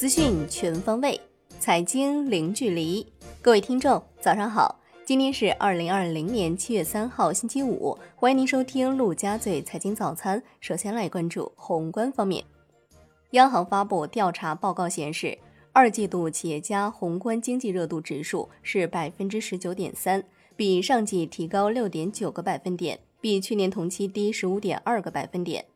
资讯全方位，财经零距离。各位听众，早上好！今天是二零二零年七月三号，星期五。欢迎您收听陆家嘴财经早餐。首先来关注宏观方面，央行发布调查报告显示，二季度企业家宏观经济热度指数是百分之十九点三，比上季提高六点九个百分点，比去年同期低十五点二个百分点。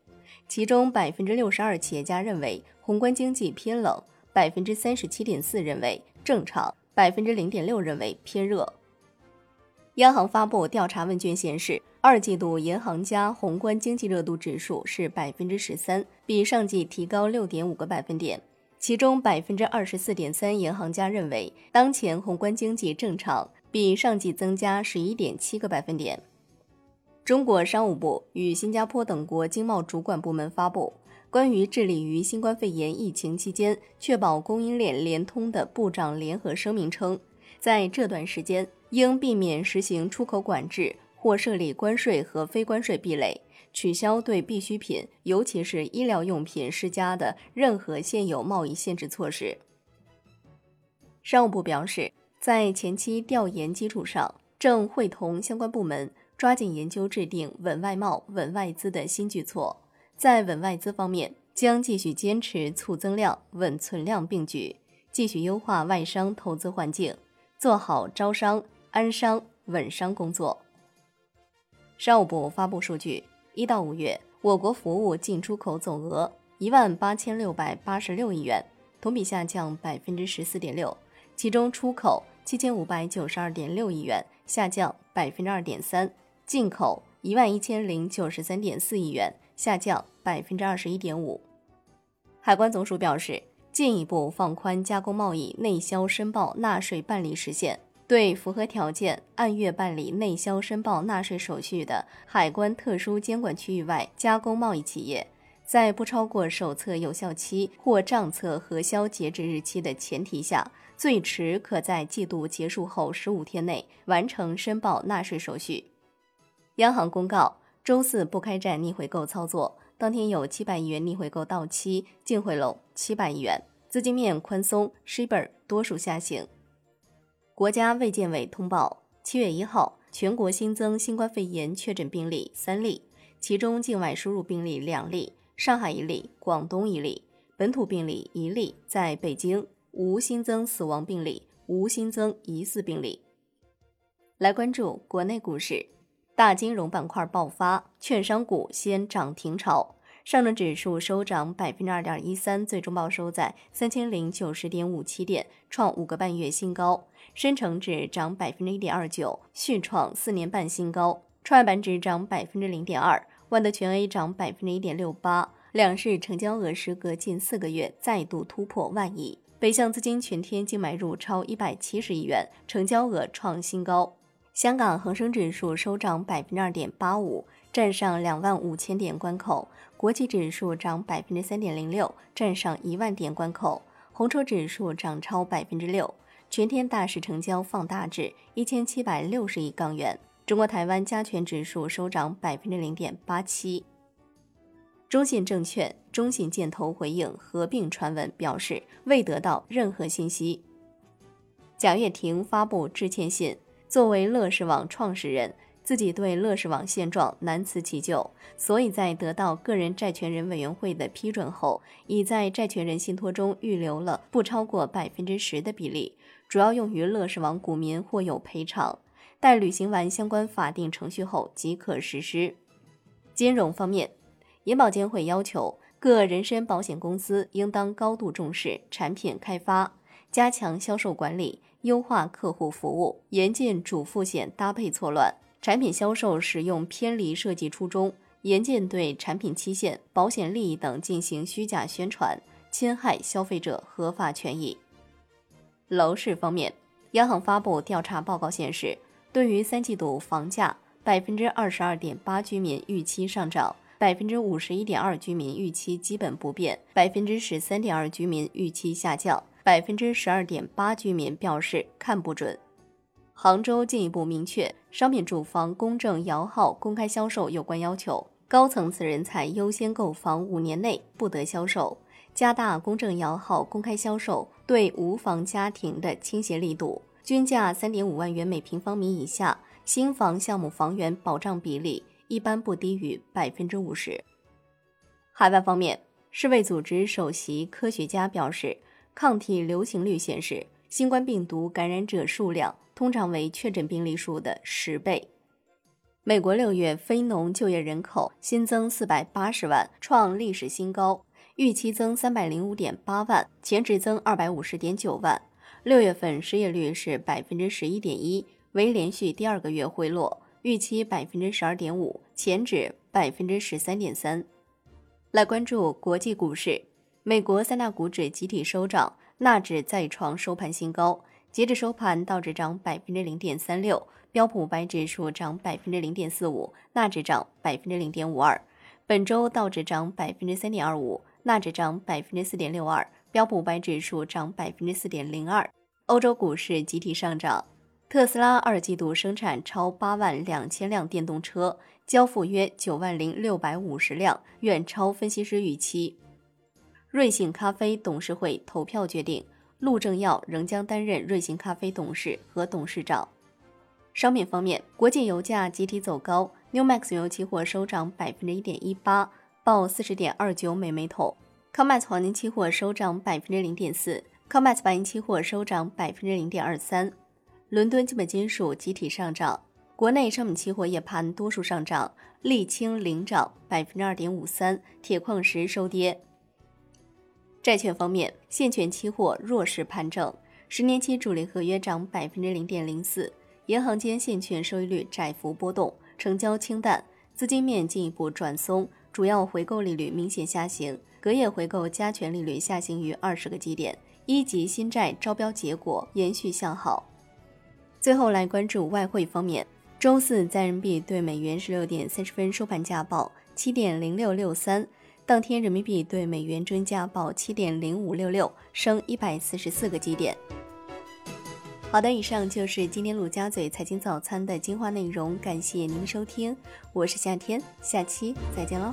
其中，百分之六十二企业家认为宏观经济偏冷，百分之三十七点四认为正常，百分之零点六认为偏热。央行发布调查问卷显示，二季度银行家宏观经济热度指数是百分之十三，比上季提高六点五个百分点。其中，百分之二十四点三银行家认为当前宏观经济正常，比上季增加十一点七个百分点。中国商务部与新加坡等国经贸主管部门发布关于致力于新冠肺炎疫情期间确保供应链联通的部长联合声明称，在这段时间应避免实行出口管制或设立关税和非关税壁垒，取消对必需品，尤其是医疗用品施加的任何现有贸易限制措施。商务部表示，在前期调研基础上，正会同相关部门。抓紧研究制定稳外贸、稳外资的新举措。在稳外资方面，将继续坚持促增量、稳存量并举，继续优化外商投资环境，做好招商、安商、稳商工作。商务部发布数据：一到五月，我国服务进出口总额一万八千六百八十六亿元，同比下降百分之十四点六，其中出口七千五百九十二点六亿元，下降百分之二点三。进口一万一千零九十三点四亿元，下降百分之二十一点五。海关总署表示，进一步放宽加工贸易内销申报纳税办理时限，对符合条件按月办理内销申报纳税手续的海关特殊监管区域外加工贸易企业，在不超过手册有效期或账册核销截止日期的前提下，最迟可在季度结束后十五天内完成申报纳税手续。央行公告，周四不开展逆回购操作。当天有七百亿元逆回购到期，净回笼七百亿元，资金面宽松，shibor 多数下行。国家卫健委通报，七月一号全国新增新冠肺炎确诊病例三例，其中境外输入病例两例，上海一例，广东一例，本土病例一例，在北京无新增死亡病例，无新增疑似病例。来关注国内股市。大金融板块爆发，券商股先涨停潮。上证指数收涨百分之二点一三，最终报收在三千零九十点五七点，创五个半月新高。深成指涨百分之一点二九，续创四年半新高。创业板指涨百分之零点二，万德全 A 涨百分之一点六八。两市成交额时隔近四个月再度突破万亿。北向资金全天净买入超一百七十亿元，成交额创新高。香港恒生指数收涨百分之二点八五，站上两万五千点关口；国际指数涨百分之三点零六，站上一万点关口；红筹指数涨超百分之六，全天大市成交放大至一千七百六十亿港元。中国台湾加权指数收涨百分之零点八七。中信证券、中信建投回应合并传闻，表示未得到任何信息。贾跃亭发布致歉信。作为乐视网创始人，自己对乐视网现状难辞其咎，所以在得到个人债权人委员会的批准后，已在债权人信托中预留了不超过百分之十的比例，主要用于乐视网股民或有赔偿。待履行完相关法定程序后即可实施。金融方面，银保监会要求各人身保险公司应当高度重视产品开发，加强销售管理。优化客户服务，严禁主副险搭配错乱，产品销售使用偏离设计初衷，严禁对产品期限、保险利益等进行虚假宣传，侵害消费者合法权益。楼市方面，央行发布调查报告显示，对于三季度房价，百分之二十二点八居民预期上涨，百分之五十一点二居民预期基本不变，百分之十三点二居民预期下降。百分之十二点八居民表示看不准。杭州进一步明确商品住房公证摇号公开销售有关要求，高层次人才优先购房五年内不得销售。加大公证摇号公开销售对无房家庭的倾斜力度，均价三点五万元每平方米以下新房项目房源保障比例一般不低于百分之五十。海外方面，世卫组织首席科学家表示，抗体流行率显示，新冠病毒感染者数量通常为确诊病例数的十倍。美国六月非农就业人口新增四百八十万，创历史新高，预期增三百零五点八万，前值增二百五十点九万。六月份失业率是百分之十一点一，为连续第二个月回落，预期百分之十二点五，前值百分之十三点三。来关注国际股市，美国三大股指集体收涨，纳指再创收盘新高。截至收盘，道指涨百分之零点三六，标普五百指数涨百分之零点四五，纳指涨百分之零点五二。本周道指涨百分之三点二五，纳指涨百分之四点六二，标普五百指数涨百分之四点零二。欧洲股市集体上涨，特斯拉二季度生产超八万两千辆电动车，交付约九万零六百五十辆，远超分析师预期。瑞幸咖啡董事会投票决定。陆正耀仍将担任瑞幸咖啡董事和董事长。商品方面，国际油价集体走高，New Max 油期货收涨百分之一点一八，报四十点二九美每桶；COMEX 黄金期货收涨百分之零点四；COMEX 白银期货收涨百分之零点二三。伦敦基本金属集体上涨，国内商品期货夜盘多数上涨，沥青领涨百分之二点五三，铁矿石收跌。债券方面，现券期货弱势盘整，十年期主力合约涨百分之零点零四，银行间现券收益率窄幅波动，成交清淡，资金面进一步转松，主要回购利率明显下行，隔夜回购加权利率下行于二十个基点，一级新债招标结果延续向好。最后来关注外汇方面，周四在人民币对美元十六点三十分收盘价报七点零六六三。当天人民币对美元均价报七点零五六六，升一百四十四个基点。好的，以上就是今天陆家嘴财经早餐的精华内容，感谢您收听，我是夏天，下期再见喽。